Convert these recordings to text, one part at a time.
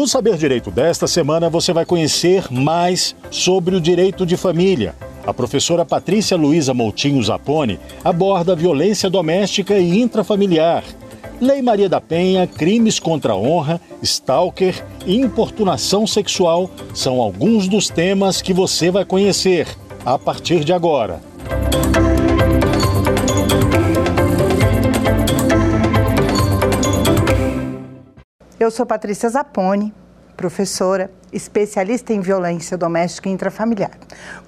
No Saber Direito desta semana, você vai conhecer mais sobre o direito de família. A professora Patrícia Luiza Moutinho Zapone aborda violência doméstica e intrafamiliar. Lei Maria da Penha, crimes contra a honra, stalker e importunação sexual são alguns dos temas que você vai conhecer a partir de agora. Eu sou Patrícia Zapone, professora, especialista em violência doméstica e intrafamiliar.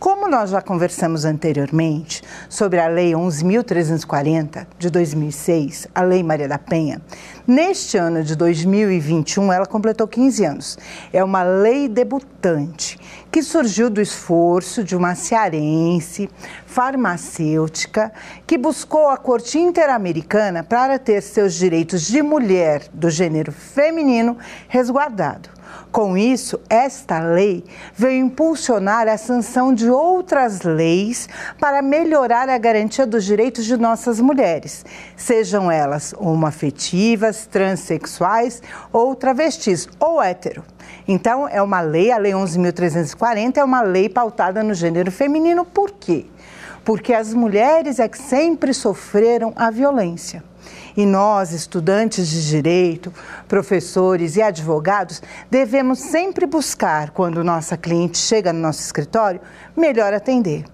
Como nós já conversamos anteriormente sobre a Lei 11.340 de 2006, a Lei Maria da Penha, neste ano de 2021 ela completou 15 anos. É uma lei debutante que surgiu do esforço de uma cearense farmacêutica que buscou a Corte Interamericana para ter seus direitos de mulher do gênero feminino resguardado. Com isso, esta lei veio impulsionar a sanção de outras leis para melhorar a garantia dos direitos de nossas mulheres, sejam elas homoafetivas, transexuais ou travestis ou hétero. Então, é uma lei, a Lei 11.340 é uma lei pautada no gênero feminino, por quê? Porque as mulheres é que sempre sofreram a violência. E nós, estudantes de direito, professores e advogados, devemos sempre buscar, quando nossa cliente chega no nosso escritório, melhor atender.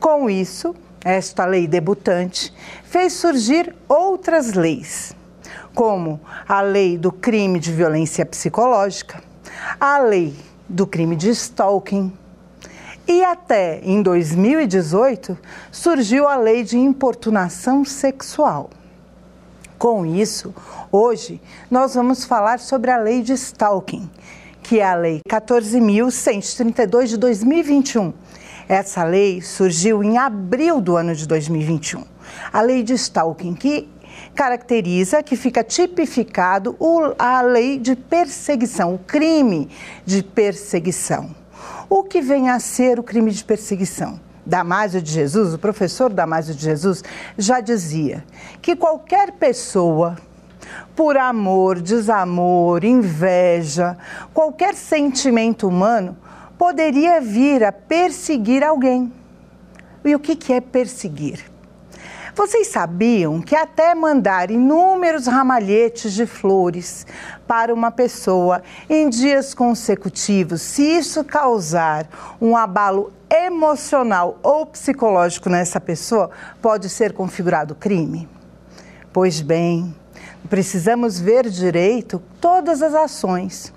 Com isso, esta lei debutante fez surgir outras leis, como a lei do crime de violência psicológica, a lei do crime de stalking. E até em 2018 surgiu a lei de importunação sexual. Com isso, hoje nós vamos falar sobre a lei de stalking, que é a lei 14.132 de 2021. Essa lei surgiu em abril do ano de 2021. A lei de stalking, que caracteriza, que fica tipificado a lei de perseguição, o crime de perseguição. O que vem a ser o crime de perseguição? Damásio de Jesus, o professor Damásio de Jesus, já dizia que qualquer pessoa, por amor, desamor, inveja, qualquer sentimento humano, poderia vir a perseguir alguém. E o que é perseguir? Vocês sabiam que até mandar inúmeros ramalhetes de flores para uma pessoa em dias consecutivos, se isso causar um abalo emocional ou psicológico nessa pessoa, pode ser configurado crime? Pois bem, precisamos ver direito todas as ações.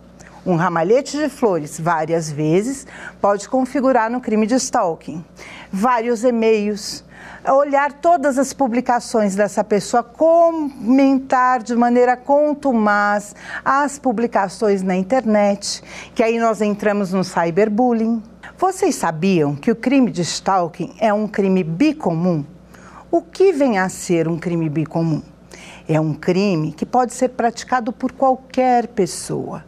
Um ramalhete de flores várias vezes pode configurar no crime de stalking. Vários e-mails, olhar todas as publicações dessa pessoa, comentar de maneira contumaz as publicações na internet, que aí nós entramos no cyberbullying. Vocês sabiam que o crime de stalking é um crime bicomum? O que vem a ser um crime bicomum? É um crime que pode ser praticado por qualquer pessoa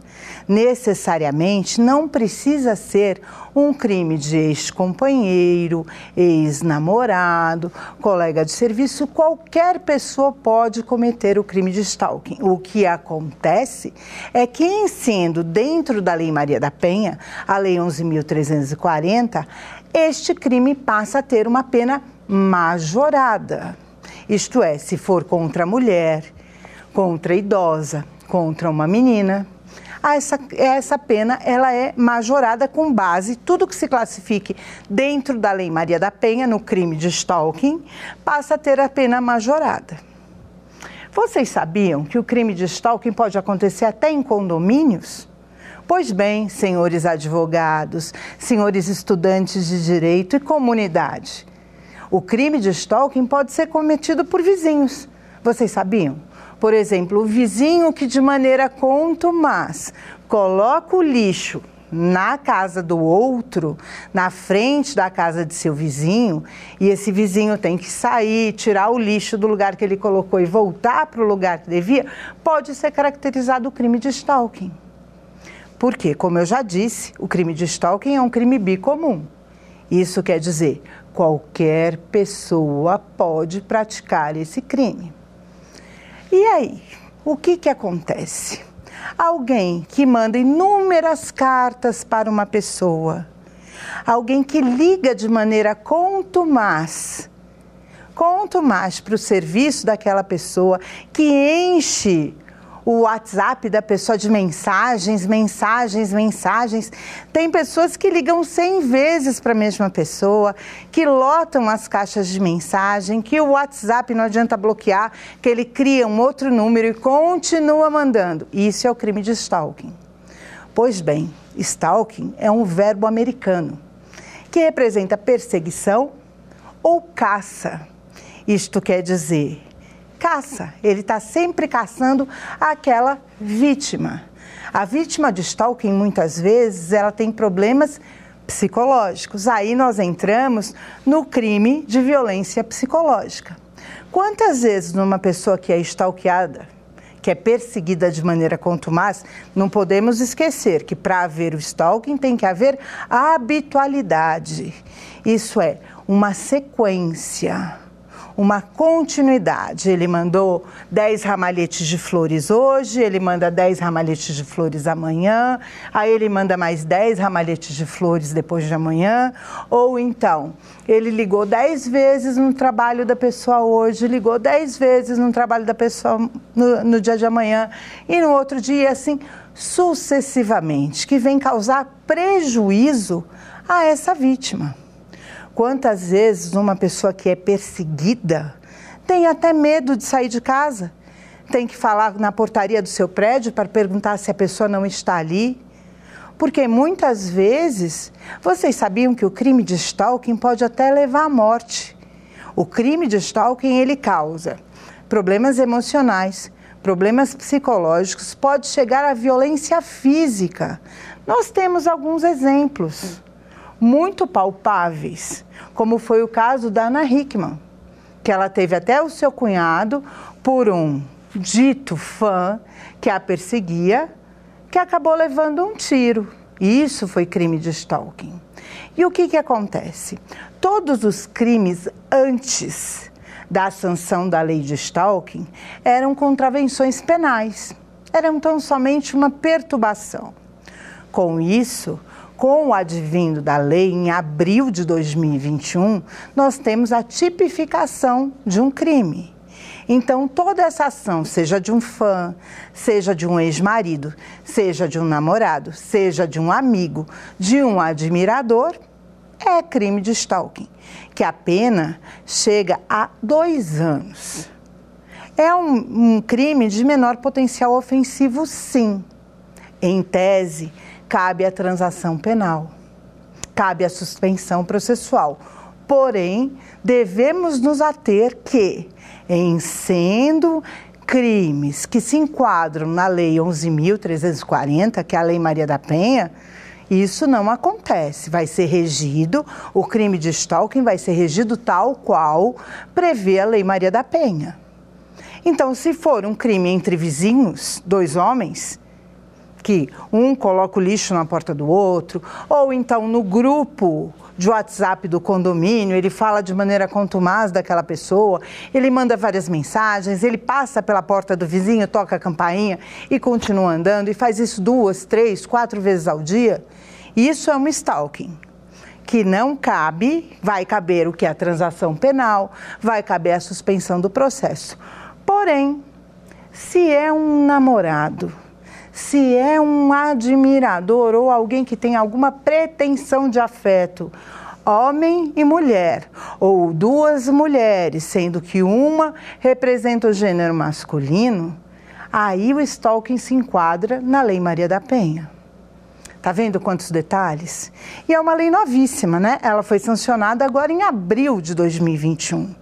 necessariamente não precisa ser um crime de ex-companheiro, ex-namorado, colega de serviço. Qualquer pessoa pode cometer o crime de stalking. O que acontece é que, em sendo dentro da Lei Maria da Penha, a Lei 11.340, este crime passa a ter uma pena majorada. Isto é, se for contra a mulher, contra a idosa, contra uma menina, essa, essa pena ela é majorada com base tudo que se classifique dentro da Lei Maria da Penha no crime de stalking passa a ter a pena majorada. Vocês sabiam que o crime de stalking pode acontecer até em condomínios? Pois bem, senhores advogados, senhores estudantes de direito e comunidade, o crime de stalking pode ser cometido por vizinhos. Vocês sabiam? Por exemplo, o vizinho que de maneira contumaz coloca o lixo na casa do outro, na frente da casa de seu vizinho, e esse vizinho tem que sair, tirar o lixo do lugar que ele colocou e voltar para o lugar que devia, pode ser caracterizado o crime de stalking. Porque, como eu já disse, o crime de stalking é um crime bicomum. Isso quer dizer, qualquer pessoa pode praticar esse crime. E aí, o que, que acontece? Alguém que manda inúmeras cartas para uma pessoa. Alguém que liga de maneira contumaz contumaz para o serviço daquela pessoa, que enche o WhatsApp da pessoa de mensagens, mensagens, mensagens. Tem pessoas que ligam 100 vezes para a mesma pessoa, que lotam as caixas de mensagem, que o WhatsApp não adianta bloquear, que ele cria um outro número e continua mandando. Isso é o crime de stalking. Pois bem, stalking é um verbo americano que representa perseguição ou caça. Isto quer dizer caça, ele está sempre caçando aquela vítima. A vítima de stalking, muitas vezes, ela tem problemas psicológicos. Aí nós entramos no crime de violência psicológica. Quantas vezes numa pessoa que é stalkeada, que é perseguida de maneira contumaz, não podemos esquecer que para haver o stalking tem que haver habitualidade. Isso é, uma sequência uma continuidade. Ele mandou 10 ramalhetes de flores hoje, ele manda 10 ramalhetes de flores amanhã, aí ele manda mais 10 ramalhetes de flores depois de amanhã, ou então ele ligou 10 vezes no trabalho da pessoa hoje, ligou 10 vezes no trabalho da pessoa no, no dia de amanhã e no outro dia, assim sucessivamente, que vem causar prejuízo a essa vítima. Quantas vezes uma pessoa que é perseguida tem até medo de sair de casa? Tem que falar na portaria do seu prédio para perguntar se a pessoa não está ali? Porque muitas vezes, vocês sabiam que o crime de stalking pode até levar à morte. O crime de stalking ele causa problemas emocionais, problemas psicológicos, pode chegar à violência física. Nós temos alguns exemplos muito palpáveis, como foi o caso da Ana Hickman, que ela teve até o seu cunhado por um dito fã que a perseguia, que acabou levando um tiro. Isso foi crime de stalking. E o que, que acontece? Todos os crimes antes da sanção da lei de stalking eram contravenções penais, eram tão somente uma perturbação. Com isso, com o advindo da lei, em abril de 2021, nós temos a tipificação de um crime. Então, toda essa ação, seja de um fã, seja de um ex-marido, seja de um namorado, seja de um amigo, de um admirador, é crime de stalking, que a pena chega a dois anos. É um, um crime de menor potencial ofensivo, sim. Em tese, cabe a transação penal, cabe a suspensão processual. Porém, devemos nos ater que, em sendo crimes que se enquadram na Lei 11.340, que é a Lei Maria da Penha, isso não acontece. Vai ser regido, o crime de stalking vai ser regido tal qual prevê a Lei Maria da Penha. Então, se for um crime entre vizinhos, dois homens, que um coloca o lixo na porta do outro, ou então no grupo de WhatsApp do condomínio, ele fala de maneira contumaz daquela pessoa, ele manda várias mensagens, ele passa pela porta do vizinho, toca a campainha e continua andando e faz isso duas, três, quatro vezes ao dia. Isso é um stalking que não cabe, vai caber o que é a transação penal, vai caber a suspensão do processo. Porém, se é um namorado, se é um admirador ou alguém que tem alguma pretensão de afeto, homem e mulher, ou duas mulheres, sendo que uma representa o gênero masculino, aí o stalking se enquadra na Lei Maria da Penha. Tá vendo quantos detalhes? E é uma lei novíssima, né? Ela foi sancionada agora em abril de 2021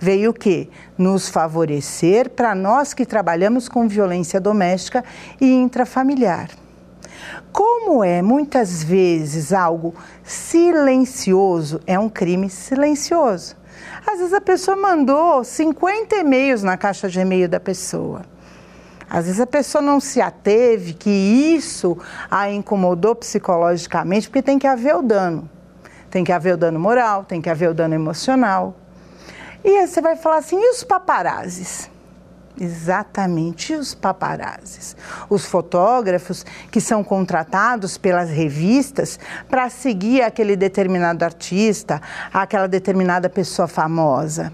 veio o quê? Nos favorecer para nós que trabalhamos com violência doméstica e intrafamiliar. Como é muitas vezes algo silencioso, é um crime silencioso. Às vezes a pessoa mandou 50 e-mails na caixa de e-mail da pessoa. Às vezes a pessoa não se ateve que isso a incomodou psicologicamente, porque tem que haver o dano. Tem que haver o dano moral, tem que haver o dano emocional. E aí você vai falar assim, e os paparazzis? Exatamente, os paparazzis, os fotógrafos que são contratados pelas revistas para seguir aquele determinado artista, aquela determinada pessoa famosa.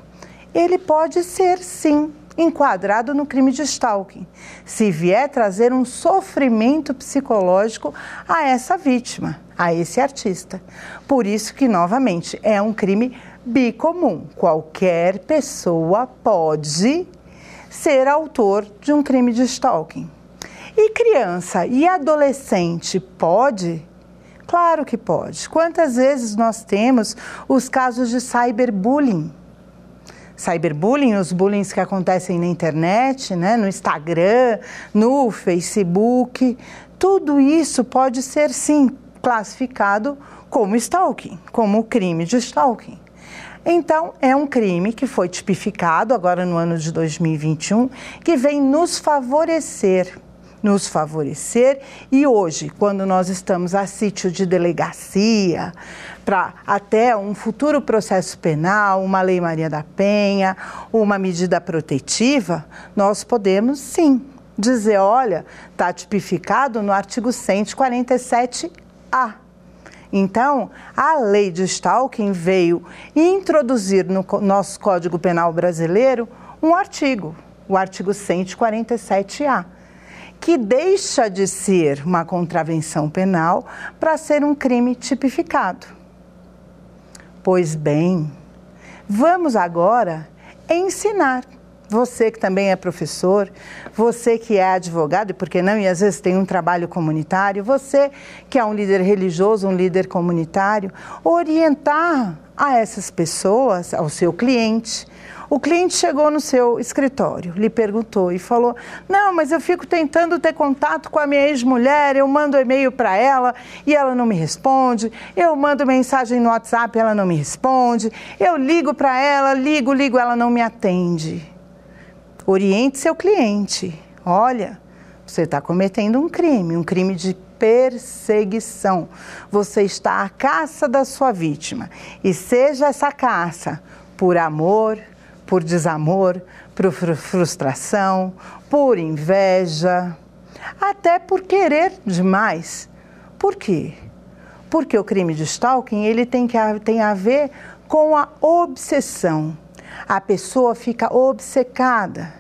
Ele pode ser, sim, enquadrado no crime de stalking, se vier trazer um sofrimento psicológico a essa vítima, a esse artista. Por isso que, novamente, é um crime bicomum. Qualquer pessoa pode ser autor de um crime de stalking. E criança e adolescente pode? Claro que pode. Quantas vezes nós temos os casos de cyberbullying? cyberbullying, os bullying que acontecem na internet, né, no Instagram, no Facebook, tudo isso pode ser sim classificado como stalking, como crime de stalking. Então, é um crime que foi tipificado agora no ano de 2021, que vem nos favorecer nos favorecer. E hoje, quando nós estamos a sítio de delegacia, para até um futuro processo penal, uma Lei Maria da Penha, uma medida protetiva, nós podemos sim dizer: olha, está tipificado no artigo 147A. Então, a lei de stalking veio introduzir no nosso Código Penal brasileiro um artigo, o artigo 147A que deixa de ser uma contravenção penal para ser um crime tipificado. Pois bem, vamos agora ensinar. Você que também é professor, você que é advogado, e por que não, e às vezes tem um trabalho comunitário, você que é um líder religioso, um líder comunitário, orientar a essas pessoas, ao seu cliente, o cliente chegou no seu escritório, lhe perguntou e falou: Não, mas eu fico tentando ter contato com a minha ex-mulher, eu mando e-mail para ela e ela não me responde, eu mando mensagem no WhatsApp ela não me responde, eu ligo para ela, ligo, ligo, ela não me atende. Oriente seu cliente. Olha, você está cometendo um crime, um crime de perseguição. Você está à caça da sua vítima. E seja essa caça por amor, por desamor, por frustração, por inveja, até por querer demais. Por quê? Porque o crime de stalking ele tem, que, tem a ver com a obsessão. A pessoa fica obcecada.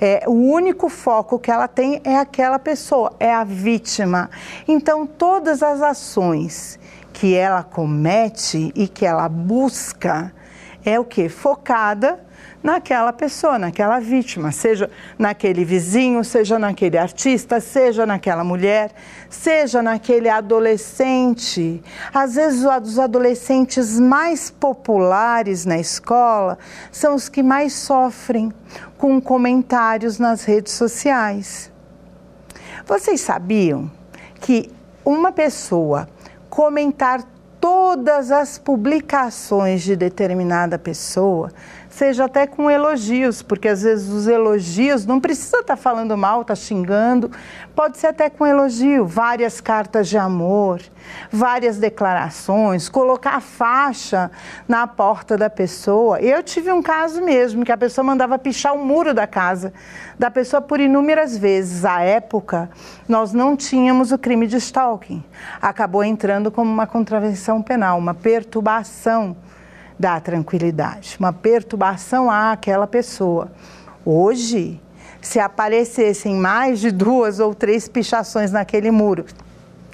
É, o único foco que ela tem é aquela pessoa, é a vítima. Então, todas as ações que ela comete e que ela busca é o que? Focada naquela pessoa, naquela vítima, seja naquele vizinho, seja naquele artista, seja naquela mulher, seja naquele adolescente. Às vezes, os adolescentes mais populares na escola são os que mais sofrem com comentários nas redes sociais. Vocês sabiam que uma pessoa comentar todas as publicações de determinada pessoa seja até com elogios, porque às vezes os elogios não precisa estar tá falando mal, estar tá xingando, pode ser até com elogio, várias cartas de amor, várias declarações, colocar a faixa na porta da pessoa. Eu tive um caso mesmo que a pessoa mandava pichar o muro da casa da pessoa por inúmeras vezes. À época, nós não tínhamos o crime de stalking. Acabou entrando como uma contravenção penal, uma perturbação da tranquilidade, uma perturbação àquela pessoa. Hoje, se aparecessem mais de duas ou três pichações naquele muro,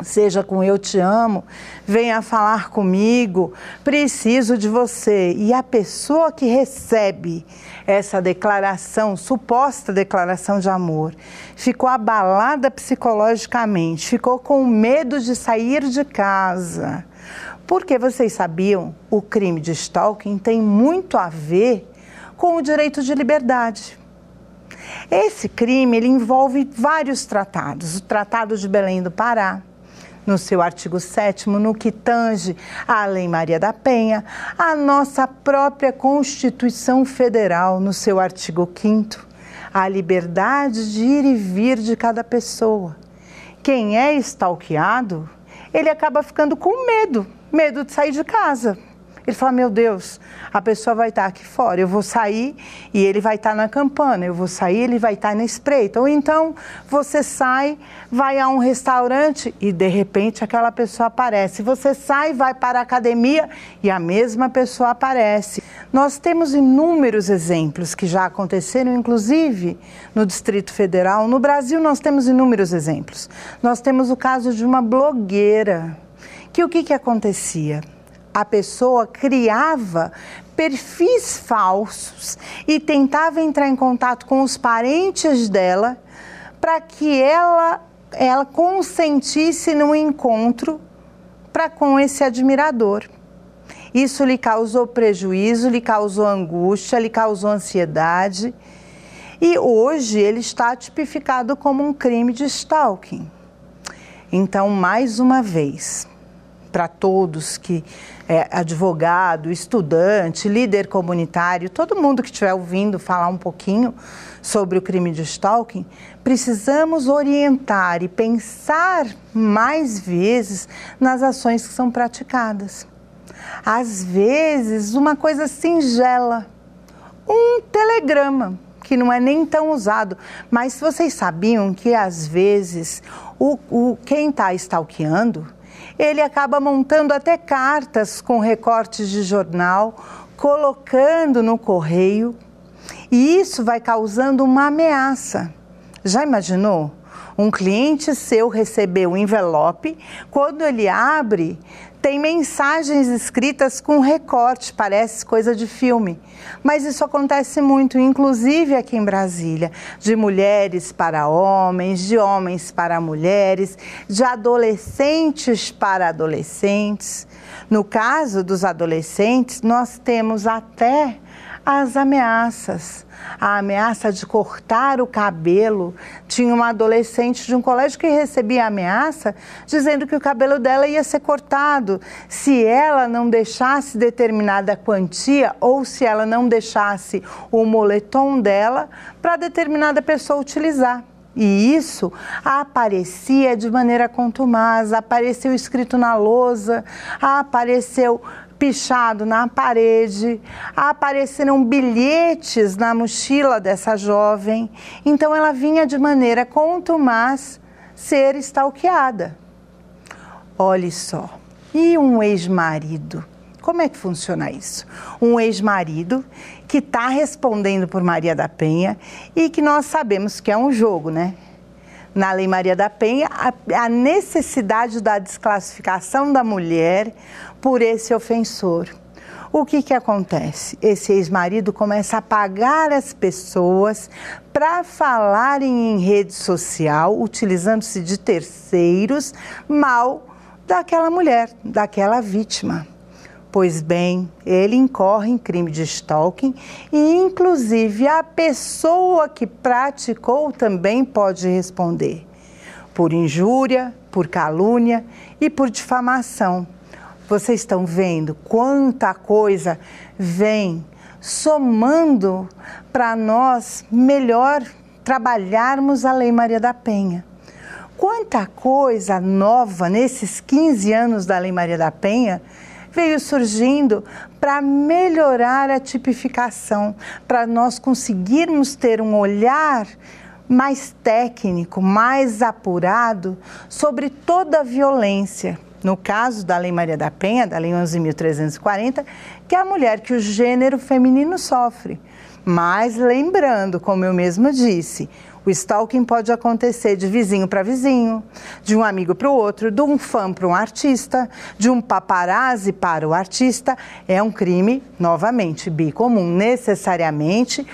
seja com eu te amo, venha falar comigo, preciso de você. E a pessoa que recebe essa declaração, suposta declaração de amor, ficou abalada psicologicamente, ficou com medo de sair de casa porque vocês sabiam, o crime de stalking tem muito a ver com o direito de liberdade. Esse crime ele envolve vários tratados. O Tratado de Belém do Pará, no seu artigo 7 no que tange à Lei Maria da Penha, a nossa própria Constituição Federal, no seu artigo 5 a liberdade de ir e vir de cada pessoa. Quem é stalkeado, ele acaba ficando com medo medo de sair de casa. Ele fala: Meu Deus, a pessoa vai estar aqui fora, eu vou sair e ele vai estar na campana, eu vou sair ele vai estar na espreita. Ou então você sai, vai a um restaurante e de repente aquela pessoa aparece. Você sai, vai para a academia e a mesma pessoa aparece. Nós temos inúmeros exemplos que já aconteceram, inclusive no Distrito Federal. No Brasil, nós temos inúmeros exemplos. Nós temos o caso de uma blogueira que o que, que acontecia? a pessoa criava perfis falsos e tentava entrar em contato com os parentes dela para que ela ela consentisse no encontro para com esse admirador. Isso lhe causou prejuízo, lhe causou angústia, lhe causou ansiedade. E hoje ele está tipificado como um crime de stalking. Então, mais uma vez, para todos que é advogado, estudante, líder comunitário, todo mundo que estiver ouvindo falar um pouquinho sobre o crime de stalking, precisamos orientar e pensar mais vezes nas ações que são praticadas. Às vezes, uma coisa singela, um telegrama, que não é nem tão usado. Mas vocês sabiam que às vezes o, o quem está stalkeando ele acaba montando até cartas com recortes de jornal, colocando no correio, e isso vai causando uma ameaça. Já imaginou? Um cliente seu receber o um envelope, quando ele abre, tem mensagens escritas com recorte, parece coisa de filme. Mas isso acontece muito, inclusive aqui em Brasília, de mulheres para homens, de homens para mulheres, de adolescentes para adolescentes. No caso dos adolescentes, nós temos até as ameaças a ameaça de cortar o cabelo. Tinha uma adolescente de um colégio que recebia ameaça dizendo que o cabelo dela ia ser cortado se ela não deixasse determinada quantia ou se ela não deixasse o moletom dela para determinada pessoa utilizar. E isso aparecia de maneira contumaz, apareceu escrito na lousa, apareceu pichado na parede, apareceram bilhetes na mochila dessa jovem. Então ela vinha de maneira contumaz ser stalkeada. Olhe só. E um ex-marido? Como é que funciona isso? Um ex-marido que está respondendo por Maria da Penha e que nós sabemos que é um jogo, né? na Lei Maria da Penha a necessidade da desclassificação da mulher por esse ofensor. O que, que acontece? Esse ex-marido começa a pagar as pessoas para falarem em rede social, utilizando-se de terceiros, mal daquela mulher, daquela vítima. Pois bem, ele incorre em crime de stalking e, inclusive, a pessoa que praticou também pode responder por injúria, por calúnia e por difamação. Vocês estão vendo quanta coisa vem somando para nós melhor trabalharmos a Lei Maria da Penha. Quanta coisa nova nesses 15 anos da Lei Maria da Penha veio surgindo para melhorar a tipificação, para nós conseguirmos ter um olhar mais técnico, mais apurado sobre toda a violência. No caso da Lei Maria da Penha, da Lei 11.340, que é a mulher que o gênero feminino sofre. Mas lembrando, como eu mesma disse, o stalking pode acontecer de vizinho para vizinho, de um amigo para o outro, de um fã para um artista, de um paparazzi para o artista. É um crime, novamente, bicomum. Necessariamente,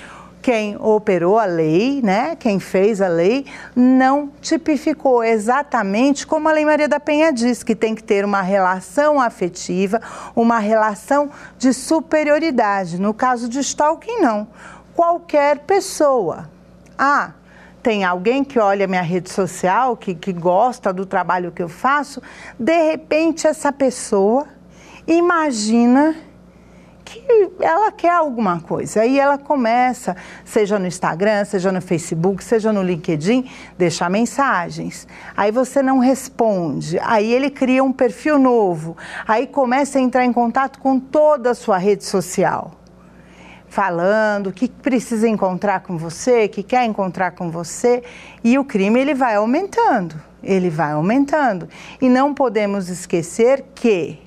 quem operou a lei, né, quem fez a lei, não tipificou exatamente como a Lei Maria da Penha diz, que tem que ter uma relação afetiva, uma relação de superioridade. No caso de stalking, não. Qualquer pessoa. Ah, tem alguém que olha minha rede social, que, que gosta do trabalho que eu faço, de repente essa pessoa imagina que ela quer alguma coisa. Aí ela começa, seja no Instagram, seja no Facebook, seja no LinkedIn, deixar mensagens. Aí você não responde. Aí ele cria um perfil novo. Aí começa a entrar em contato com toda a sua rede social. Falando que precisa encontrar com você, que quer encontrar com você, e o crime ele vai aumentando, ele vai aumentando. E não podemos esquecer que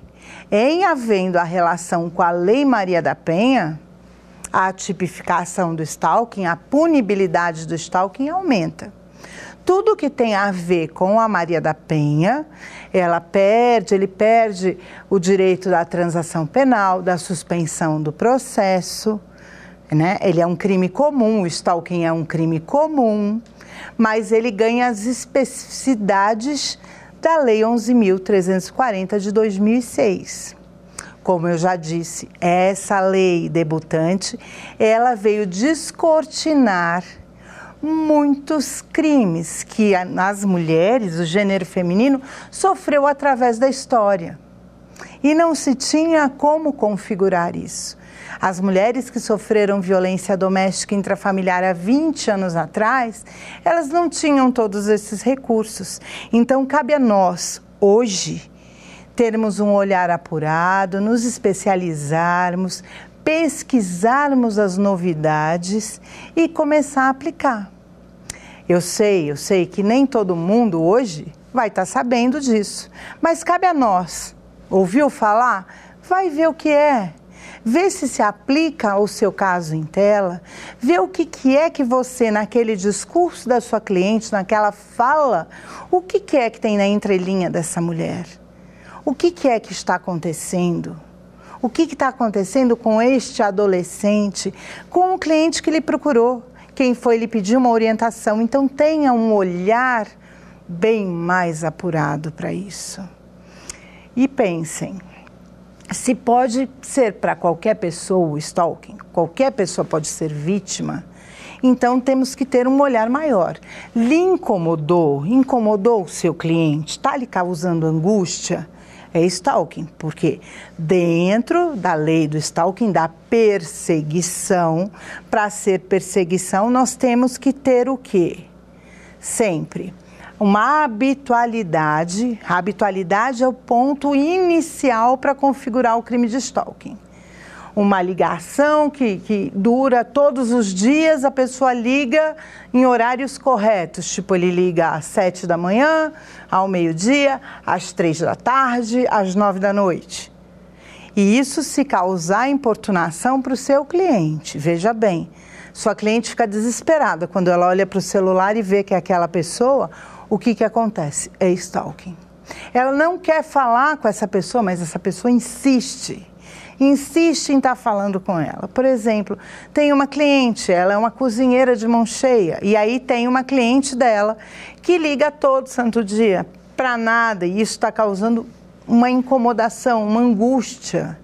em havendo a relação com a Lei Maria da Penha, a tipificação do stalking, a punibilidade do stalking aumenta. Tudo que tem a ver com a Maria da Penha, ela perde, ele perde o direito da transação penal, da suspensão do processo, né? Ele é um crime comum, o stalking é um crime comum, mas ele ganha as especificidades da Lei 11.340 de 2006. Como eu já disse, essa lei debutante, ela veio descortinar muitos crimes que as mulheres, o gênero feminino, sofreu através da história. E não se tinha como configurar isso. As mulheres que sofreram violência doméstica intrafamiliar há 20 anos atrás, elas não tinham todos esses recursos. Então, cabe a nós, hoje, termos um olhar apurado, nos especializarmos, pesquisarmos as novidades e começar a aplicar. Eu sei, eu sei que nem todo mundo hoje vai estar sabendo disso, mas cabe a nós. Ouviu falar? Vai ver o que é vê se se aplica ao seu caso em tela, vê o que, que é que você, naquele discurso da sua cliente, naquela fala, o que, que é que tem na entrelinha dessa mulher? O que, que é que está acontecendo? O que está acontecendo com este adolescente, com o cliente que lhe procurou, quem foi lhe pedir uma orientação? Então tenha um olhar bem mais apurado para isso. E pensem, se pode ser para qualquer pessoa o stalking, qualquer pessoa pode ser vítima, então temos que ter um olhar maior. Lhe incomodou, incomodou o seu cliente, está lhe causando angústia? É stalking, porque dentro da lei do stalking, da perseguição, para ser perseguição, nós temos que ter o quê? Sempre uma habitualidade. A habitualidade é o ponto inicial para configurar o crime de stalking. Uma ligação que, que dura todos os dias, a pessoa liga em horários corretos, tipo ele liga às sete da manhã, ao meio-dia, às três da tarde, às nove da noite. E isso se causar importunação para o seu cliente. Veja bem, sua cliente fica desesperada quando ela olha para o celular e vê que é aquela pessoa o que, que acontece? É stalking. Ela não quer falar com essa pessoa, mas essa pessoa insiste. Insiste em estar tá falando com ela. Por exemplo, tem uma cliente, ela é uma cozinheira de mão cheia, e aí tem uma cliente dela que liga todo santo dia para nada, e isso está causando uma incomodação, uma angústia.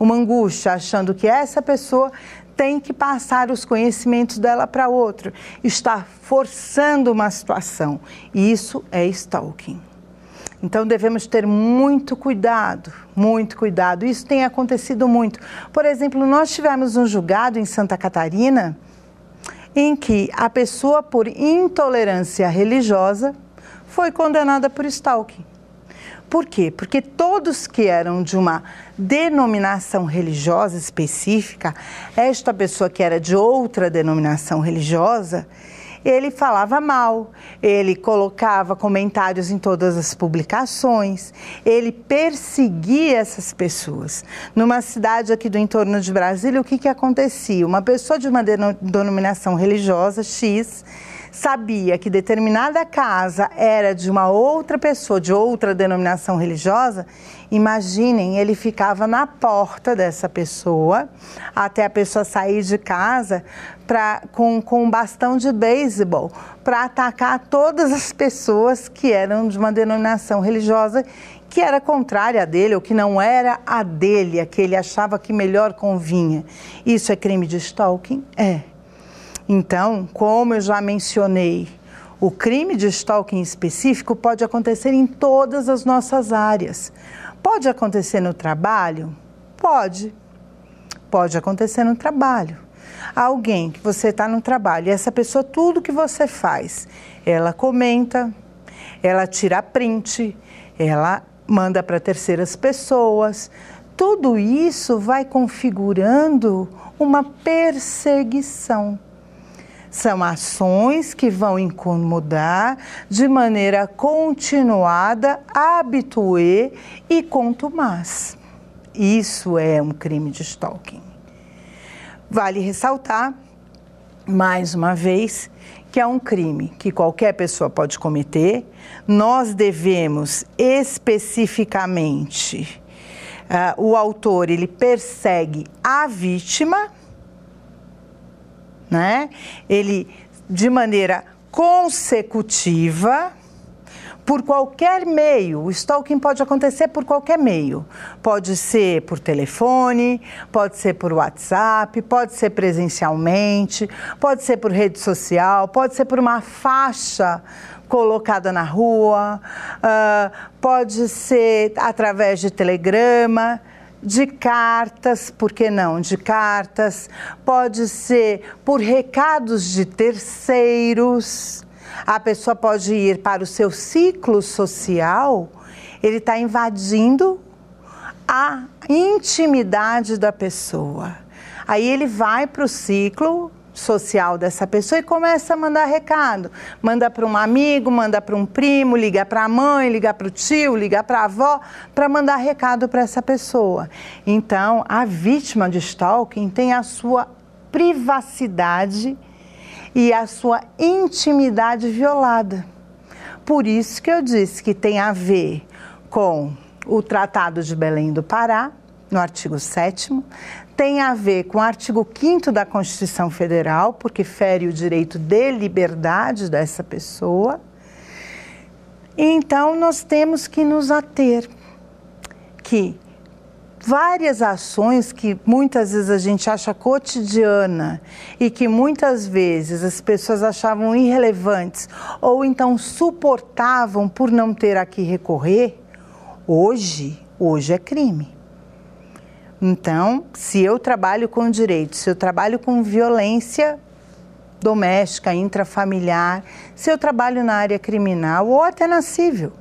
Uma angústia, achando que essa pessoa tem que passar os conhecimentos dela para outro, está forçando uma situação. E isso é stalking. Então devemos ter muito cuidado, muito cuidado. Isso tem acontecido muito. Por exemplo, nós tivemos um julgado em Santa Catarina em que a pessoa por intolerância religiosa foi condenada por stalking. Por quê? Porque todos que eram de uma denominação religiosa específica, esta pessoa que era de outra denominação religiosa, ele falava mal, ele colocava comentários em todas as publicações, ele perseguia essas pessoas. Numa cidade aqui do entorno de Brasília, o que, que acontecia? Uma pessoa de uma denominação religiosa X sabia que determinada casa era de uma outra pessoa, de outra denominação religiosa, imaginem, ele ficava na porta dessa pessoa até a pessoa sair de casa pra, com, com um bastão de beisebol para atacar todas as pessoas que eram de uma denominação religiosa que era contrária a dele ou que não era a dele, a que ele achava que melhor convinha. Isso é crime de stalking? É. Então, como eu já mencionei, o crime de stalking específico pode acontecer em todas as nossas áreas. Pode acontecer no trabalho? Pode. pode acontecer no trabalho. Alguém que você está no trabalho e essa pessoa, tudo que você faz, ela comenta, ela tira print, ela manda para terceiras pessoas. Tudo isso vai configurando uma perseguição. São ações que vão incomodar de maneira continuada, habituê e contumaz. Isso é um crime de stalking. Vale ressaltar, mais uma vez, que é um crime que qualquer pessoa pode cometer. Nós devemos especificamente uh, o autor ele persegue a vítima, né? Ele de maneira consecutiva por qualquer meio. O stalking pode acontecer por qualquer meio. Pode ser por telefone, pode ser por WhatsApp, pode ser presencialmente, pode ser por rede social, pode ser por uma faixa colocada na rua, uh, pode ser através de telegrama, de cartas, por que não? De cartas, pode ser por recados de terceiros. A pessoa pode ir para o seu ciclo social, ele está invadindo a intimidade da pessoa. Aí ele vai para o ciclo social dessa pessoa e começa a mandar recado. Manda para um amigo, manda para um primo, liga para a mãe, liga para o tio, liga para a avó, para mandar recado para essa pessoa. Então, a vítima de stalking tem a sua privacidade e a sua intimidade violada. Por isso que eu disse que tem a ver com o Tratado de Belém do Pará, no artigo 7 tem a ver com o artigo 5 da Constituição Federal, porque fere o direito de liberdade dessa pessoa. Então, nós temos que nos ater que várias ações que muitas vezes a gente acha cotidiana e que muitas vezes as pessoas achavam irrelevantes ou então suportavam por não ter a que recorrer, hoje, hoje é crime. Então, se eu trabalho com direito, se eu trabalho com violência doméstica, intrafamiliar, se eu trabalho na área criminal ou até na civil.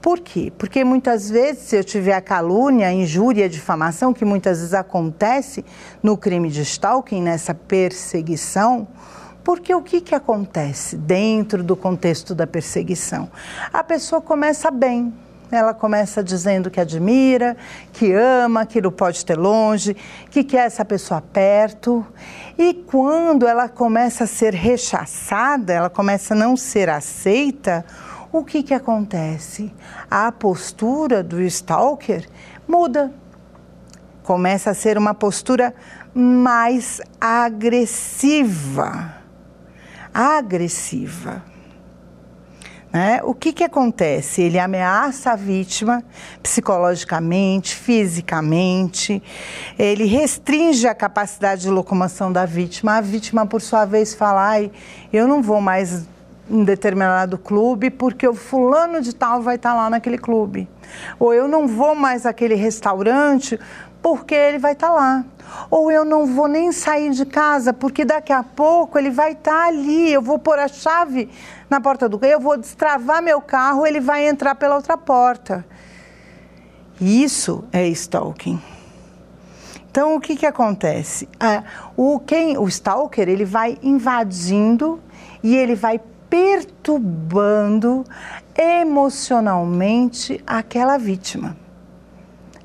Por quê? Porque muitas vezes, se eu tiver a calúnia, a injúria, a difamação, que muitas vezes acontece no crime de stalking, nessa perseguição, porque o que, que acontece dentro do contexto da perseguição? A pessoa começa bem, ela começa dizendo que admira, que ama, que não pode ter longe, que quer essa pessoa perto. E quando ela começa a ser rechaçada, ela começa a não ser aceita, o que, que acontece? A postura do stalker muda. Começa a ser uma postura mais agressiva. Agressiva. Né? O que, que acontece? Ele ameaça a vítima psicologicamente, fisicamente, ele restringe a capacidade de locomoção da vítima. A vítima, por sua vez, fala: Ai, eu não vou mais em determinado clube porque o fulano de tal vai estar lá naquele clube. Ou eu não vou mais àquele restaurante porque ele vai estar lá. Ou eu não vou nem sair de casa porque daqui a pouco ele vai estar ali. Eu vou pôr a chave na porta do carro, eu vou destravar meu carro, ele vai entrar pela outra porta. Isso é stalking. Então, o que, que acontece? Ah, o, quem, o stalker ele vai invadindo e ele vai perturbando emocionalmente aquela vítima.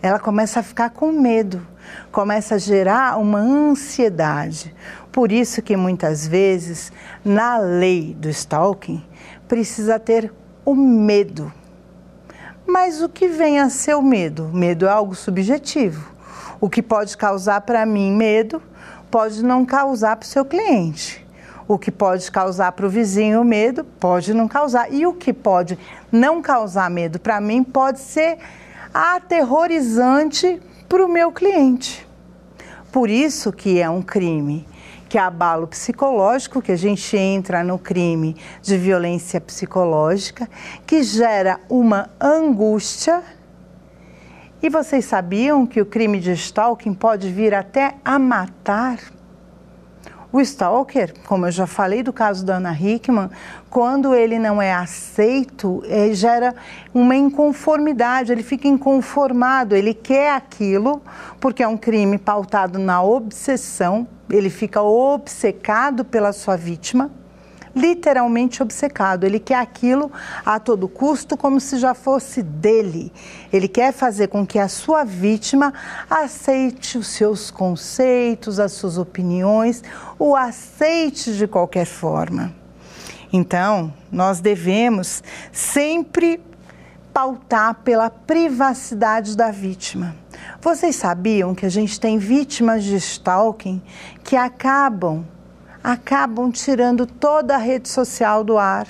Ela começa a ficar com medo, começa a gerar uma ansiedade. Por isso que muitas vezes na lei do stalking precisa ter o medo. Mas o que vem a ser o medo? Medo é algo subjetivo. O que pode causar para mim medo pode não causar para o seu cliente. O que pode causar para o vizinho medo pode não causar. E o que pode não causar medo para mim pode ser aterrorizante para o meu cliente. Por isso que é um crime que é abalo psicológico, que a gente entra no crime de violência psicológica, que gera uma angústia E vocês sabiam que o crime de stalking pode vir até a matar? O stalker, como eu já falei do caso da Ana Hickman, quando ele não é aceito, ele gera uma inconformidade, ele fica inconformado, ele quer aquilo, porque é um crime pautado na obsessão, ele fica obcecado pela sua vítima literalmente obcecado. Ele quer aquilo a todo custo, como se já fosse dele. Ele quer fazer com que a sua vítima aceite os seus conceitos, as suas opiniões, o aceite de qualquer forma. Então, nós devemos sempre pautar pela privacidade da vítima. Vocês sabiam que a gente tem vítimas de stalking que acabam acabam tirando toda a rede social do ar.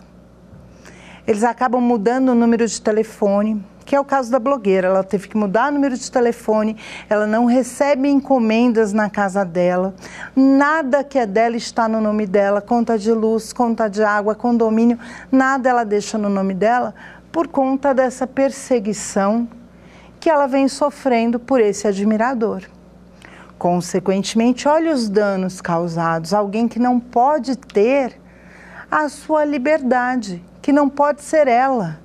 Eles acabam mudando o número de telefone, que é o caso da blogueira. Ela teve que mudar o número de telefone, ela não recebe encomendas na casa dela, nada que é dela está no nome dela, conta de luz, conta de água, condomínio, nada ela deixa no nome dela por conta dessa perseguição que ela vem sofrendo por esse admirador. Consequentemente, olha os danos causados. Alguém que não pode ter a sua liberdade, que não pode ser ela.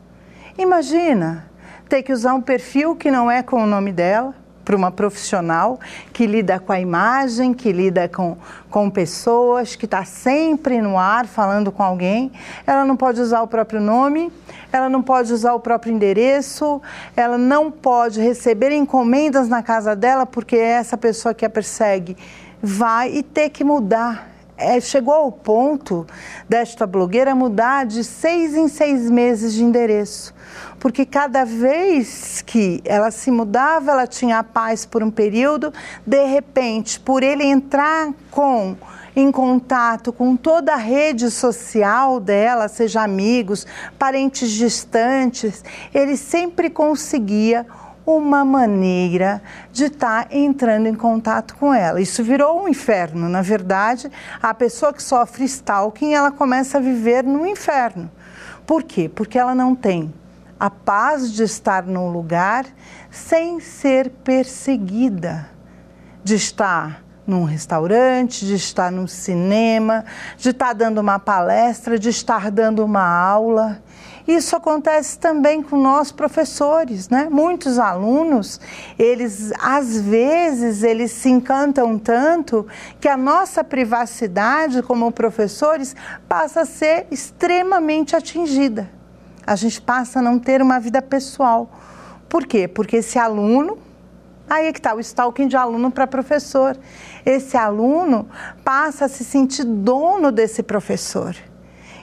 Imagina ter que usar um perfil que não é com o nome dela, para uma profissional que lida com a imagem, que lida com, com pessoas, que está sempre no ar falando com alguém. Ela não pode usar o próprio nome, ela não pode usar o próprio endereço, ela não pode receber encomendas na casa dela, porque essa pessoa que a persegue vai e ter que mudar. É, chegou ao ponto desta blogueira mudar de seis em seis meses de endereço. Porque cada vez que ela se mudava, ela tinha a paz por um período, de repente, por ele entrar com em contato com toda a rede social dela, seja amigos, parentes distantes, ele sempre conseguia uma maneira de estar tá entrando em contato com ela. Isso virou um inferno. Na verdade, a pessoa que sofre stalking, ela começa a viver no inferno. Por quê? Porque ela não tem a paz de estar num lugar sem ser perseguida, de estar num restaurante, de estar num cinema, de estar dando uma palestra, de estar dando uma aula. Isso acontece também com nós professores, né? Muitos alunos, eles às vezes eles se encantam tanto que a nossa privacidade como professores passa a ser extremamente atingida a gente passa a não ter uma vida pessoal. Por quê? Porque esse aluno, aí é que está o stalking de aluno para professor. Esse aluno passa a se sentir dono desse professor.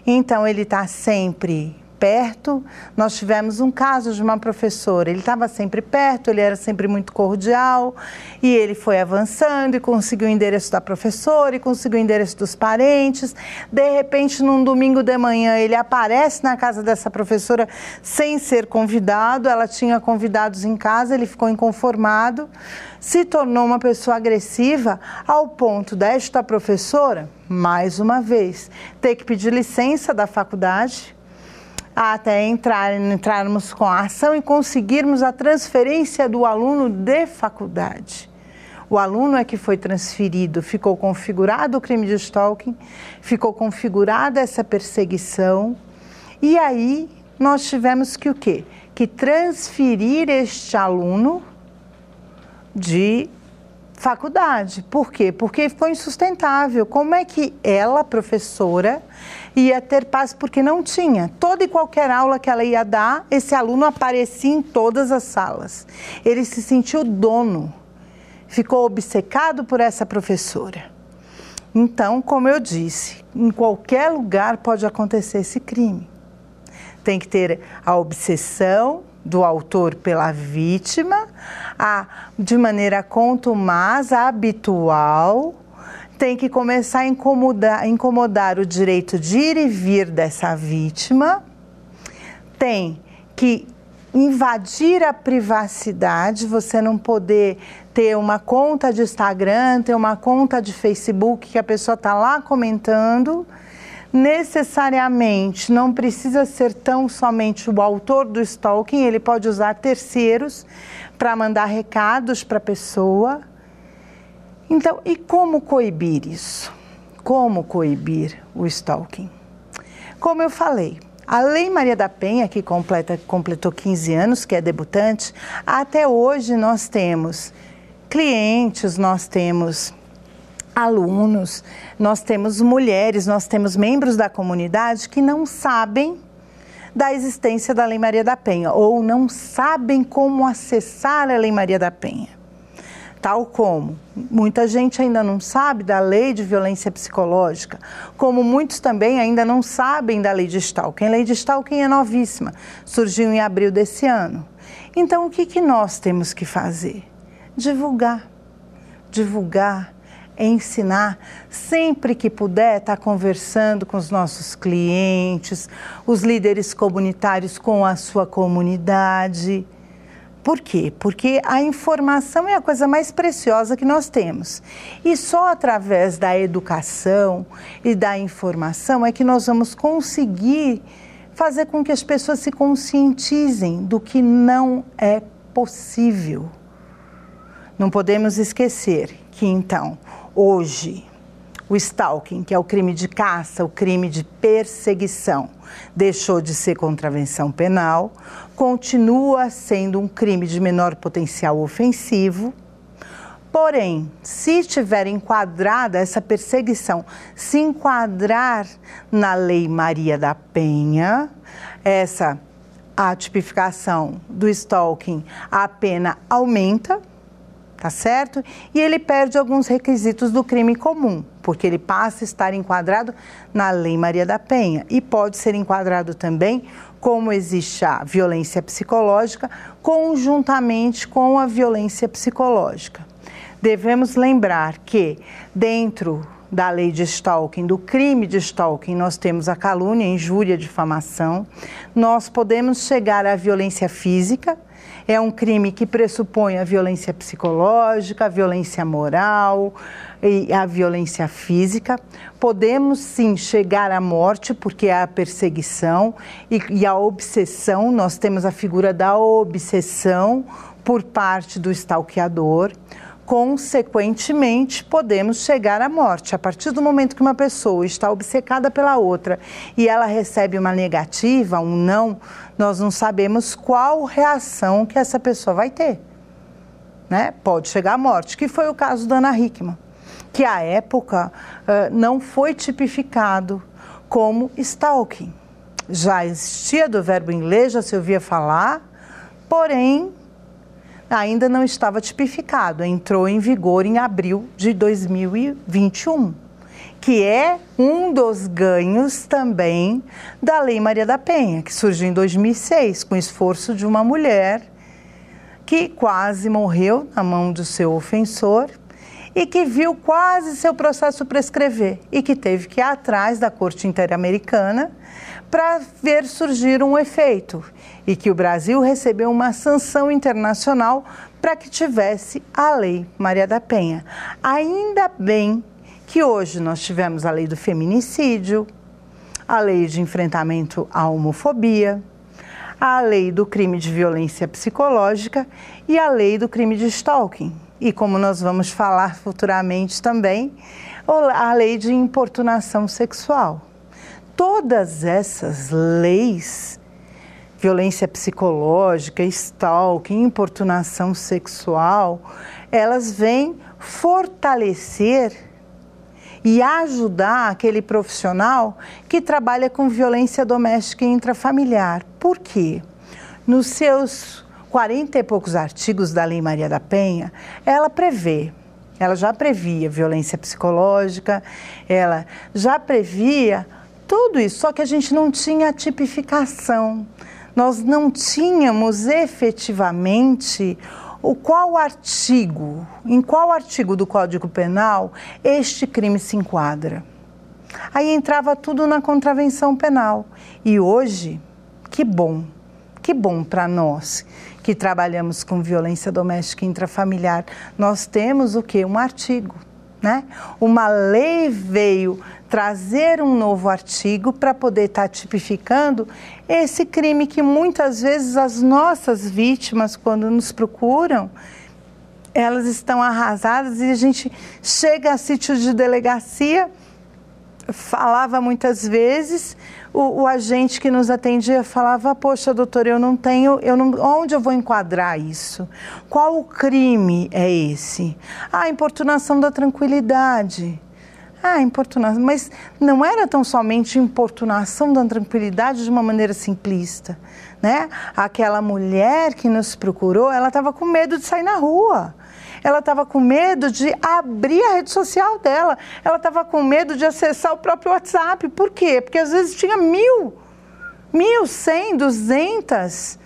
Então ele está sempre perto. Nós tivemos um caso de uma professora, ele estava sempre perto, ele era sempre muito cordial, e ele foi avançando e conseguiu o endereço da professora e conseguiu o endereço dos parentes. De repente, num domingo de manhã, ele aparece na casa dessa professora sem ser convidado, ela tinha convidados em casa, ele ficou inconformado, se tornou uma pessoa agressiva ao ponto desta professora, mais uma vez, ter que pedir licença da faculdade até entrar, entrarmos com a ação e conseguirmos a transferência do aluno de faculdade. O aluno é que foi transferido, ficou configurado o crime de stalking, ficou configurada essa perseguição, e aí nós tivemos que o quê? Que transferir este aluno de faculdade. Por quê? Porque ficou insustentável. Como é que ela, professora, ia ter paz? Porque não tinha. Toda e qualquer aula que ela ia dar, esse aluno aparecia em todas as salas. Ele se sentiu dono, ficou obcecado por essa professora. Então, como eu disse, em qualquer lugar pode acontecer esse crime. Tem que ter a obsessão, do autor pela vítima, a, de maneira contumaz, habitual, tem que começar a incomodar, incomodar o direito de ir e vir dessa vítima, tem que invadir a privacidade, você não poder ter uma conta de Instagram, ter uma conta de Facebook que a pessoa está lá comentando necessariamente não precisa ser tão somente o autor do stalking, ele pode usar terceiros para mandar recados para a pessoa. Então, e como coibir isso? Como coibir o stalking? Como eu falei, a Lei Maria da Penha, que completa, completou 15 anos, que é debutante, até hoje nós temos clientes, nós temos alunos, nós temos mulheres, nós temos membros da comunidade que não sabem da existência da Lei Maria da Penha ou não sabem como acessar a Lei Maria da Penha. Tal como muita gente ainda não sabe da lei de violência psicológica, como muitos também ainda não sabem da lei de Stalking. A lei de Stalking é novíssima, surgiu em abril desse ano. Então, o que, que nós temos que fazer? Divulgar. Divulgar ensinar, sempre que puder, estar tá conversando com os nossos clientes, os líderes comunitários com a sua comunidade. Por quê? Porque a informação é a coisa mais preciosa que nós temos. E só através da educação e da informação é que nós vamos conseguir fazer com que as pessoas se conscientizem do que não é possível. Não podemos esquecer que então hoje o stalking, que é o crime de caça, o crime de perseguição, deixou de ser contravenção penal, continua sendo um crime de menor potencial ofensivo. Porém, se tiver enquadrada essa perseguição, se enquadrar na Lei Maria da Penha, essa a tipificação do stalking, a pena aumenta tá certo? E ele perde alguns requisitos do crime comum, porque ele passa a estar enquadrado na Lei Maria da Penha e pode ser enquadrado também como existe a violência psicológica conjuntamente com a violência psicológica. Devemos lembrar que dentro da lei de stalking, do crime de stalking, nós temos a calúnia, injúria, difamação. Nós podemos chegar à violência física, é um crime que pressupõe a violência psicológica, a violência moral e a violência física. Podemos sim chegar à morte, porque é a perseguição e, e a obsessão. Nós temos a figura da obsessão por parte do stalkeador consequentemente, podemos chegar à morte. A partir do momento que uma pessoa está obcecada pela outra e ela recebe uma negativa, um não, nós não sabemos qual reação que essa pessoa vai ter. Né? Pode chegar à morte, que foi o caso da Ana Hickman, que à época não foi tipificado como stalking. Já existia do verbo inglês, já se ouvia falar, porém ainda não estava tipificado, entrou em vigor em abril de 2021, que é um dos ganhos também da Lei Maria da Penha, que surgiu em 2006 com esforço de uma mulher que quase morreu na mão do seu ofensor e que viu quase seu processo prescrever e que teve que ir atrás da Corte Interamericana para ver surgir um efeito e que o Brasil recebeu uma sanção internacional para que tivesse a Lei Maria da Penha. Ainda bem que hoje nós tivemos a lei do feminicídio, a lei de enfrentamento à homofobia, a lei do crime de violência psicológica e a lei do crime de stalking. E como nós vamos falar futuramente também, a lei de importunação sexual. Todas essas leis violência psicológica, stalking, importunação sexual, elas vêm fortalecer e ajudar aquele profissional que trabalha com violência doméstica e intrafamiliar. Por quê? Nos seus 40 e poucos artigos da Lei Maria da Penha, ela prevê, ela já previa violência psicológica, ela já previa tudo isso, só que a gente não tinha tipificação nós não tínhamos efetivamente o qual artigo, em qual artigo do Código Penal este crime se enquadra. Aí entrava tudo na contravenção penal. E hoje, que bom, que bom para nós que trabalhamos com violência doméstica intrafamiliar. Nós temos o que? Um artigo, né? Uma lei veio trazer um novo artigo para poder estar tá tipificando esse crime que muitas vezes as nossas vítimas, quando nos procuram, elas estão arrasadas e a gente chega a sítio de delegacia, falava muitas vezes, o, o, agente que nos atendia falava: Poxa, doutor, eu não tenho, eu não, onde eu vou enquadrar isso? Qual o crime é esse? Ah, importunação da tranquilidade. Ah, importunação. Mas não era tão somente importunação da tranquilidade de uma maneira simplista. Né? Aquela mulher que nos procurou, ela estava com medo de sair na rua ela estava com medo de abrir a rede social dela, ela estava com medo de acessar o próprio WhatsApp. Por quê? Porque às vezes tinha mil, mil, cem, duzentas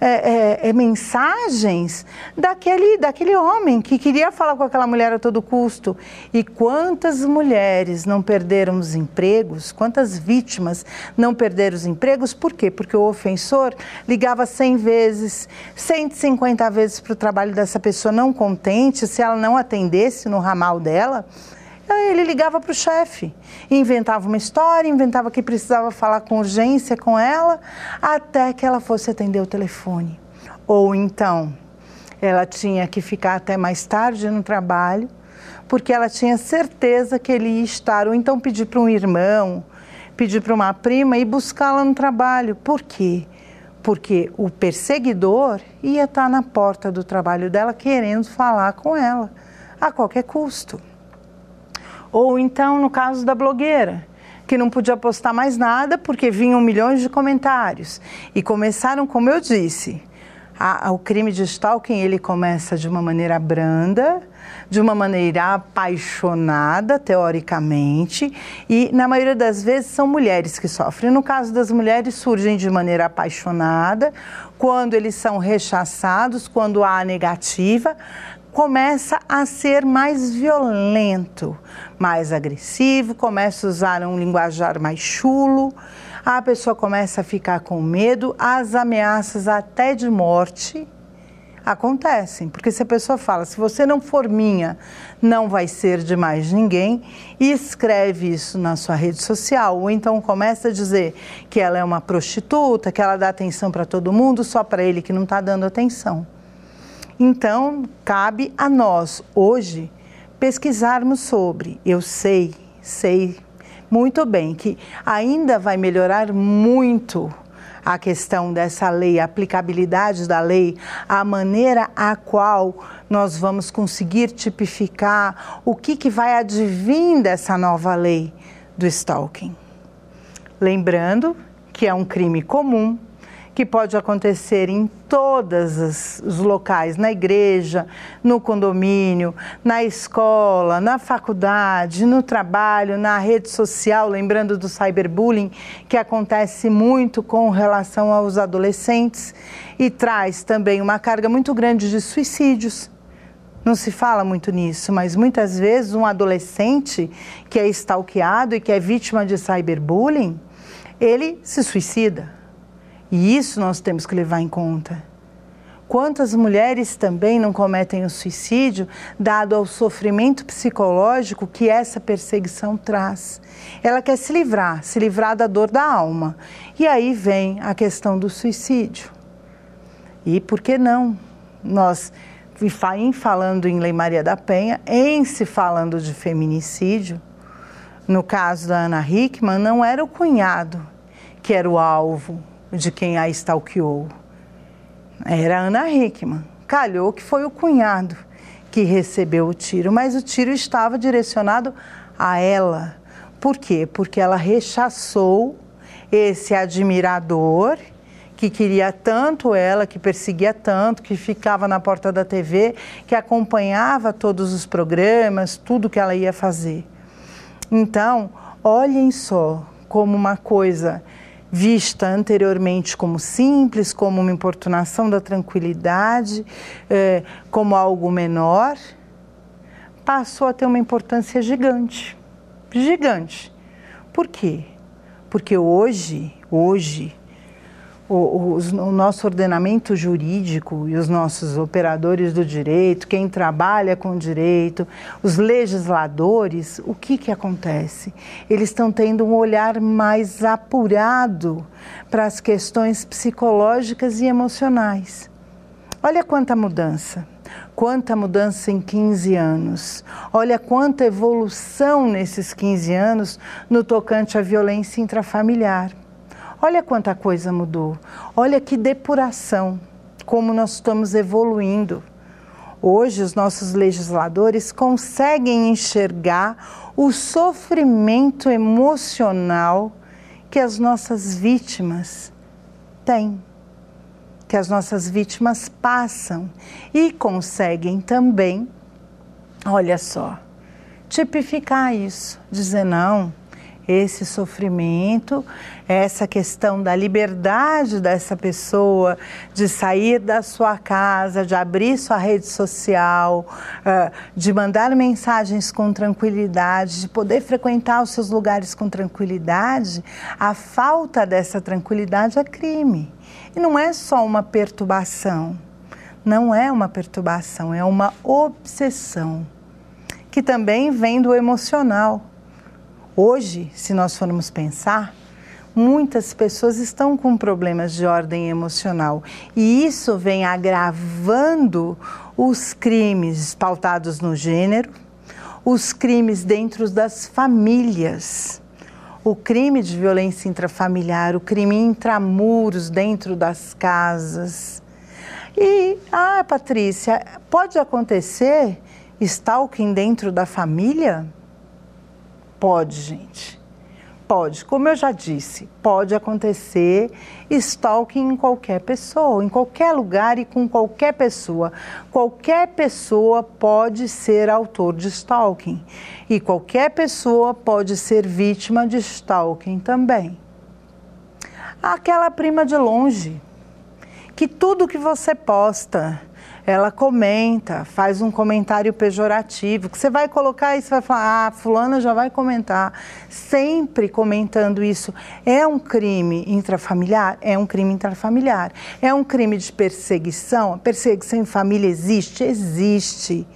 é, é, é, mensagens daquele, daquele homem que queria falar com aquela mulher a todo custo. E quantas mulheres não perderam os empregos, quantas vítimas não perderam os empregos, por quê? Porque o ofensor ligava 100 vezes, 150 vezes para o trabalho dessa pessoa não contente, se ela não atendesse no ramal dela, ele ligava para o chefe, inventava uma história, inventava que precisava falar com urgência com ela, até que ela fosse atender o telefone. Ou então, ela tinha que ficar até mais tarde no trabalho, porque ela tinha certeza que ele ia estar, ou então pedir para um irmão, pedir para uma prima e buscá-la no trabalho. Por quê? Porque o perseguidor ia estar na porta do trabalho dela querendo falar com ela, a qualquer custo. Ou então, no caso da blogueira, que não podia postar mais nada porque vinham milhões de comentários. E começaram, como eu disse, a, a, o crime de stalking ele começa de uma maneira branda, de uma maneira apaixonada, teoricamente, e na maioria das vezes são mulheres que sofrem. No caso das mulheres, surgem de maneira apaixonada, quando eles são rechaçados, quando há negativa, começa a ser mais violento, mais agressivo, começa a usar um linguajar mais chulo, a pessoa começa a ficar com medo, as ameaças até de morte acontecem, porque se a pessoa fala, se você não for minha, não vai ser de mais ninguém, e escreve isso na sua rede social, ou então começa a dizer que ela é uma prostituta, que ela dá atenção para todo mundo, só para ele que não está dando atenção. Então, cabe a nós, hoje, pesquisarmos sobre. Eu sei, sei muito bem que ainda vai melhorar muito a questão dessa lei, a aplicabilidade da lei, a maneira a qual nós vamos conseguir tipificar o que, que vai advir dessa nova lei do stalking. Lembrando que é um crime comum, que pode acontecer em todos os locais, na igreja, no condomínio, na escola, na faculdade, no trabalho, na rede social, lembrando do cyberbullying, que acontece muito com relação aos adolescentes e traz também uma carga muito grande de suicídios. Não se fala muito nisso, mas muitas vezes um adolescente que é stalkeado e que é vítima de cyberbullying, ele se suicida e isso nós temos que levar em conta. Quantas mulheres também não cometem o suicídio, dado ao sofrimento psicológico que essa perseguição traz? Ela quer se livrar, se livrar da dor da alma. E aí vem a questão do suicídio. E por que não? Nós, em falando em Lei Maria da Penha, em se falando de feminicídio, no caso da Ana Hickman, não era o cunhado que era o alvo, de quem a stalkeou. Era Ana Hickman. Calhou que foi o cunhado que recebeu o tiro, mas o tiro estava direcionado a ela. Por quê? Porque ela rechaçou esse admirador que queria tanto ela, que perseguia tanto, que ficava na porta da TV, que acompanhava todos os programas, tudo que ela ia fazer. Então, olhem só como uma coisa vista anteriormente como simples, como uma importunação da tranquilidade, é, como algo menor, passou a ter uma importância gigante. Gigante. Por quê? Porque hoje, hoje, o, o, o, nosso ordenamento jurídico e os nossos operadores do direito, quem trabalha com direito, os legisladores, o que, que acontece? Eles estão tendo um olhar mais apurado para as questões psicológicas e emocionais. Olha quanta mudança. Quanta mudança em 15 anos. Olha quanta evolução nesses 15 anos no tocante à violência intrafamiliar. Olha quanta coisa mudou. Olha que depuração, como nós estamos evoluindo. Hoje, os nossos legisladores conseguem enxergar o sofrimento emocional que as nossas vítimas têm, que as nossas vítimas passam e conseguem também, olha só, tipificar isso, dizer não, esse sofrimento, essa questão da liberdade dessa pessoa de sair da sua casa, de abrir sua rede social, ah, de mandar mensagens com tranquilidade, de poder frequentar os seus lugares com tranquilidade, a falta dessa tranquilidade é crime. E não é só uma perturbação, não é uma perturbação, é uma obsessão, que também vem do emocional Hoje, se nós formos pensar, muitas pessoas estão com problemas de ordem emocional e isso vem agravando os crimes pautados no gênero, os crimes dentro das famílias, o crime de violência intrafamiliar, o crime intramuros dentro das casas. E, ah, Patrícia, pode acontecer stalking dentro da família? Pode, gente. Pode. Como eu já disse, pode acontecer stalking em qualquer pessoa, em qualquer lugar e com qualquer pessoa. Qualquer pessoa pode ser autor de stalking e qualquer pessoa pode ser vítima de stalking também. Aquela prima de longe, que tudo que você posta, ela comenta, faz um comentário pejorativo, que você vai colocar e você vai falar, ah, fulana já vai comentar, sempre comentando isso. É um crime intrafamiliar? É um crime intrafamiliar. É um crime de perseguição? A perseguição em família existe? Existe.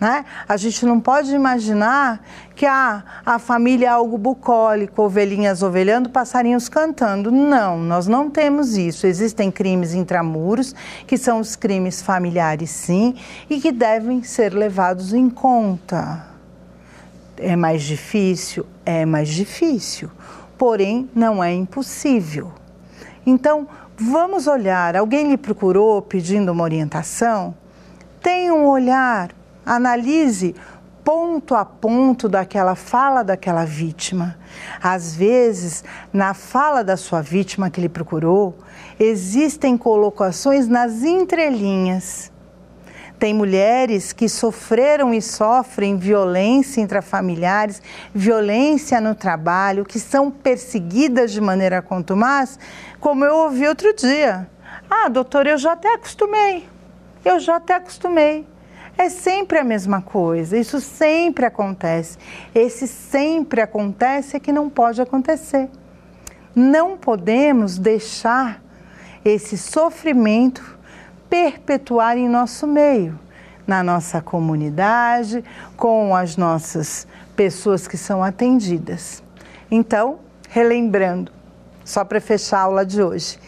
Né? A gente não pode imaginar que ah, a família é algo bucólico, ovelhinhas ovelhando, passarinhos cantando. Não, nós não temos isso. Existem crimes intramuros, que são os crimes familiares, sim, e que devem ser levados em conta. É mais difícil? É mais difícil. Porém, não é impossível. Então, vamos olhar. Alguém lhe procurou pedindo uma orientação? Tenha um olhar Analise ponto a ponto daquela fala daquela vítima. Às vezes, na fala da sua vítima que lhe procurou, existem colocações nas entrelinhas. Tem mulheres que sofreram e sofrem violência intrafamiliares, violência no trabalho, que são perseguidas de maneira contumaz, como eu ouvi outro dia. Ah, doutor, eu já até acostumei. Eu já até acostumei. É sempre a mesma coisa, isso sempre acontece. Esse sempre acontece é que não pode acontecer. Não podemos deixar esse sofrimento perpetuar em nosso meio, na nossa comunidade, com as nossas pessoas que são atendidas. Então, relembrando, só para fechar a aula de hoje,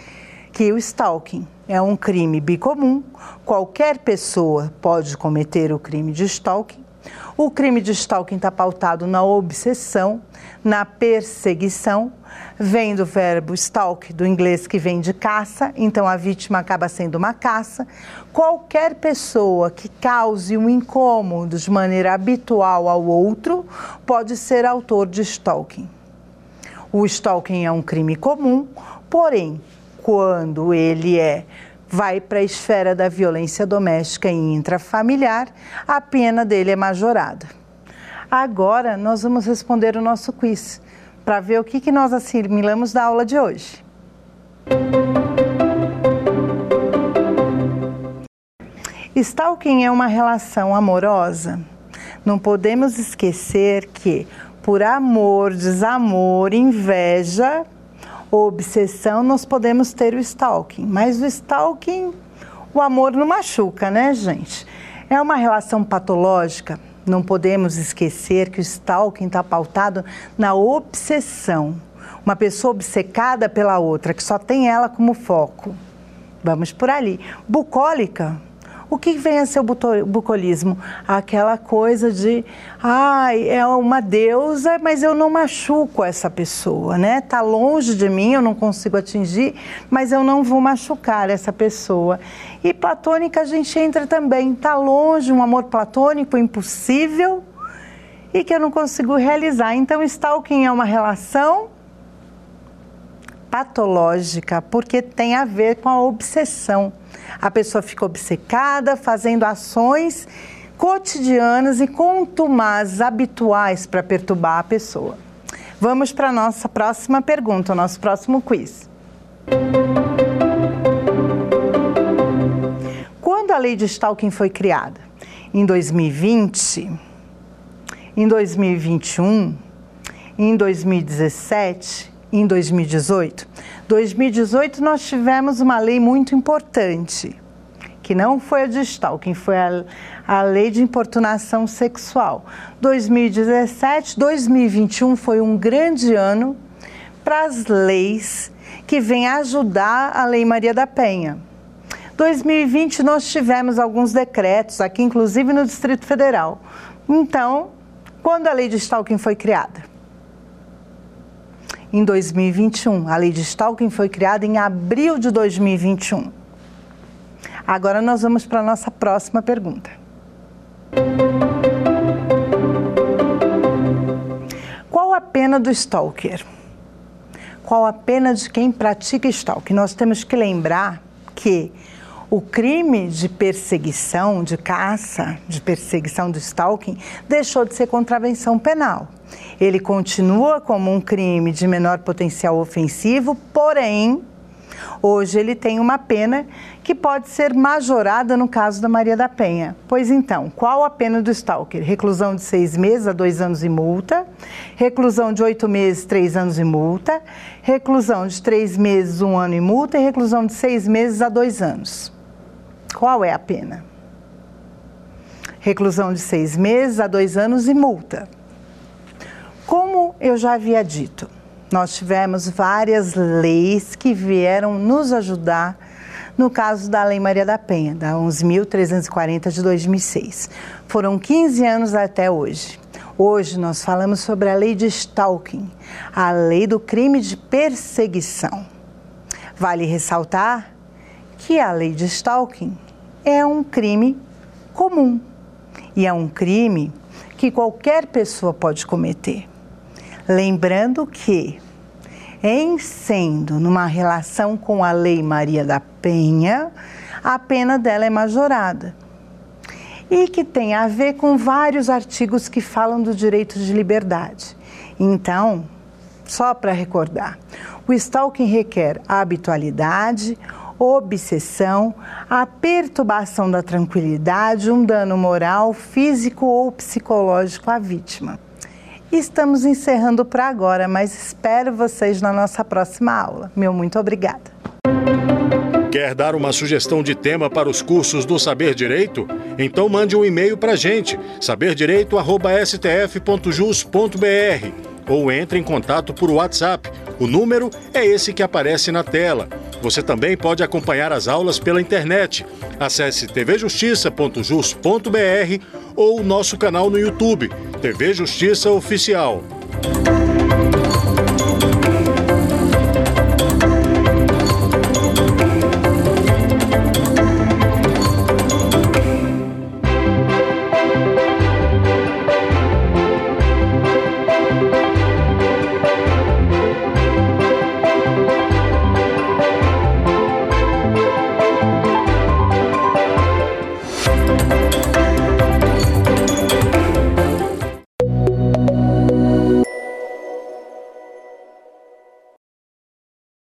que o stalking é um crime bicomum, qualquer pessoa pode cometer o crime de stalking. O crime de stalking está pautado na obsessão, na perseguição, vem do verbo stalk, do inglês que vem de caça, então a vítima acaba sendo uma caça. Qualquer pessoa que cause um incômodo de maneira habitual ao outro pode ser autor de stalking. O stalking é um crime comum, porém, quando ele é vai para a esfera da violência doméstica e intrafamiliar, a pena dele é majorada. Agora nós vamos responder o nosso quiz para ver o que, que nós assimilamos da aula de hoje. Stalking é uma relação amorosa. Não podemos esquecer que, por amor, desamor, inveja, obsessão, nós podemos ter o stalking. Mas o stalking, o amor não machuca, né, gente? É uma relação patológica. Não podemos esquecer que o stalking está pautado na obsessão. Uma pessoa obcecada pela outra, que só tem ela como foco. Vamos por ali. Bucólica o que vem a ser o bucolismo? Aquela coisa de, ai, é uma deusa, mas eu não machuco essa pessoa, né? Tá longe de mim, eu não consigo atingir, mas eu não vou machucar essa pessoa. E platônica a gente entra também, tá longe, um amor platônico impossível e que eu não consigo realizar. Então, stalking é uma relação patológica, porque tem a ver com a obsessão. A pessoa fica obcecada, fazendo ações cotidianas e contumaz, habituais para perturbar a pessoa. Vamos para a nossa próxima pergunta, o nosso próximo quiz. Quando a lei de Stalking foi criada? Em 2020? Em 2021? Em 2017? Em 2018? 2018 nós tivemos uma lei muito importante, que não foi a de stalking, foi a, a lei de importunação sexual. 2017, 2021 foi um grande ano para as leis que vêm ajudar a Lei Maria da Penha. 2020 nós tivemos alguns decretos aqui, inclusive no Distrito Federal. Então, quando a lei de stalking foi criada? Em 2021. A lei de stalking foi criada em abril de 2021. Agora nós vamos para a nossa próxima pergunta. Qual a pena do stalker? Qual a pena de quem pratica stalking? Nós temos que lembrar que o crime de perseguição, de caça, de perseguição do stalking, deixou de ser contravenção penal. Ele continua como um crime de menor potencial ofensivo, porém, hoje ele tem uma pena que pode ser majorada no caso da Maria da Penha. Pois então, qual a pena do stalker? Reclusão de seis meses a dois anos e multa, reclusão de oito meses, três anos e multa, reclusão de três meses, um ano e multa e reclusão de seis meses a dois anos. Qual é a pena? Reclusão de seis meses a dois anos e multa. Como eu já havia dito, nós tivemos várias leis que vieram nos ajudar no caso da Lei Maria da Penha, da 11.340 de 2006. Foram 15 anos até hoje. Hoje nós falamos sobre a lei de stalking, a lei do crime de perseguição. Vale ressaltar que a lei de stalking é um crime comum e é um crime que qualquer pessoa pode cometer. Lembrando que, em sendo numa relação com a Lei Maria da Penha, a pena dela é majorada. E que tem a ver com vários artigos que falam do direito de liberdade. Então, só para recordar, o stalking requer habitualidade, obsessão, a perturbação da tranquilidade, um dano moral, físico ou psicológico à vítima. Estamos encerrando para agora, mas espero vocês na nossa próxima aula. Meu muito obrigada. Quer dar uma sugestão de tema para os cursos do Saber Direito? Então mande um e-mail para a gente, saberdireito.stf.jus.br ou entre em contato por WhatsApp. O número é esse que aparece na tela. Você também pode acompanhar as aulas pela internet. Acesse tvjustiça.jus.br ou nosso canal no YouTube, TV Justiça Oficial.